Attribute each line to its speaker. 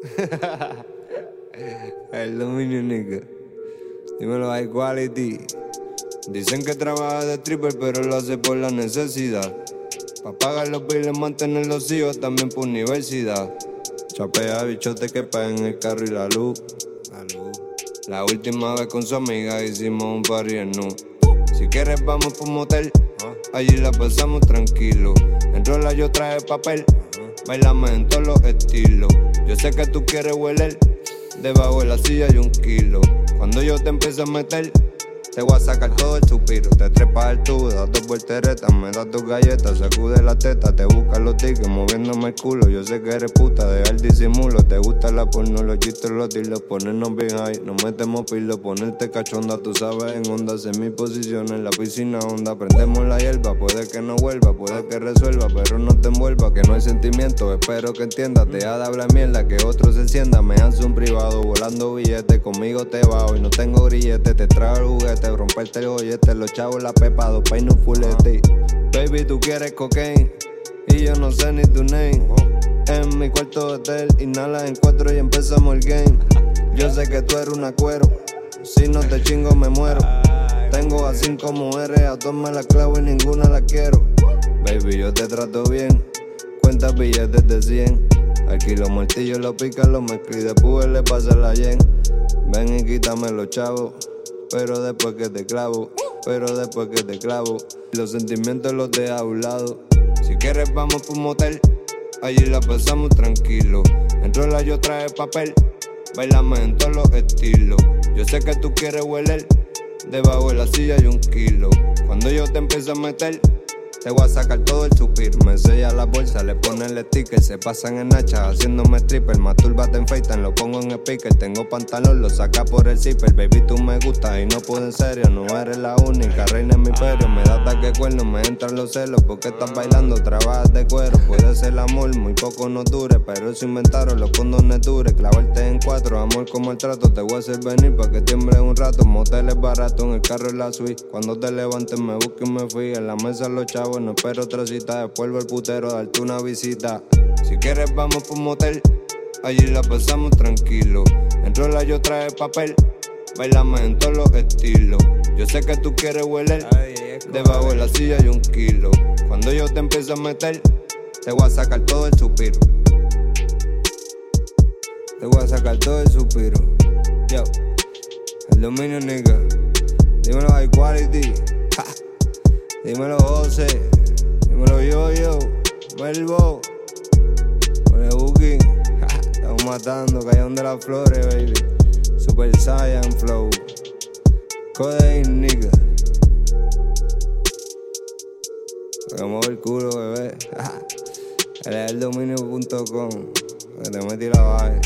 Speaker 1: El dominio, nigga. Dímelo, high quality. Dicen que trabaja de stripper, pero lo hace por la necesidad. Pa' pagar los billes, mantener los hijos, también por universidad. Chapea bichote que paguen el carro y la luz. La luz. La última vez con su amiga hicimos un party en nu. Si quieres vamos por un motel, allí la pasamos tranquilo. En rola yo traje papel, bailamos en todos los estilos. Yo sé que tú quieres hueler, debajo de la silla hay un kilo. Cuando yo te empiezo a meter, te voy a sacar todo el suspiro. Te trepas al tubo, das dos volteretas, me das tus galletas, sacude la teta, te busca los tickets, moviéndome el culo. Yo sé que eres puta, deja el disimulo. Te gusta la porno, los chistes, los tiros, ponernos bien high. Nos metemos pilo, ponerte cachonda, tú sabes, en onda. En mi posición en la piscina onda. Prendemos la hierba, puede que no vuelva, puede que resuelva, pero no te envuelva, que no hay sentimiento. Espero que entiendas, deja de hablar mierda, que otro se encienda. Me hace un privado, volando billetes, conmigo te va y no tengo grillete, te trago el juguete, romperte el los chavos la pepa, dos peines un fulete. Baby, tú quieres cocaine y yo no sé ni tu name. En mi cuarto de hotel, inhalas en cuatro y empezamos el game. Yo sé que tú eres una cuero, si no te chingo me muero. Tengo a cinco mujeres, a dos me la clavo y ninguna la quiero. Baby, yo te trato bien, cuenta billetes de 100. Aquí los martillos los pica, los mezclo y después le pasa la yen. Ven y quítame los chavos, pero después que te clavo, pero después que te clavo, los sentimientos los dejas a un lado. Si quieres vamos por un motel, allí la pasamos tranquilo. En rola yo traje papel, bailamos en todos los estilos. Yo sé que tú quieres hueler, debajo de la silla hay un kilo. Cuando yo te empiezo a meter, te voy a sacar todo el suspiro. Me sella la bolsa, le pone el sticker. Se pasan en hacha haciéndome stripper. Masturbate en FaceTime, lo pongo en speaker. Tengo pantalón, lo saca por el zipper. Baby, tú me gustas y no puedo en serio. No eres la única, reina en mi imperio. Me da ataque cuerno, me entran los celos. Porque estás bailando, trabajas de cuero. Puede ser amor, muy poco no dure. Pero eso inventaron los condones dures. Clavarte amor como el trato. Te voy a hacer venir para que tiemble un rato. Moteles barato, en el carro en la suite. Cuando te levantes, me busco y me fui. En la mesa los chavos no espero otra cita. Después el putero, darte una visita. Si quieres, vamos por un motel. Allí la pasamos tranquilo. En rola yo traje papel. Bailamos en todos los estilos. Yo sé que tú quieres hueler. Debajo de la silla hay un kilo. Cuando yo te empiezo a meter, te voy a sacar todo el suspiro. Te voy a sacar todo el suspiro. Yo, el dominio, nigga. Dímelo, high quality. Ja. Dímelo José, dímelo yo yo, Melbo, con el booking, estamos matando, callón de las flores, baby, Super Saiyan Flow, Codeine nigga, hagamos el culo, bebé, el dominio.com, que te la baja.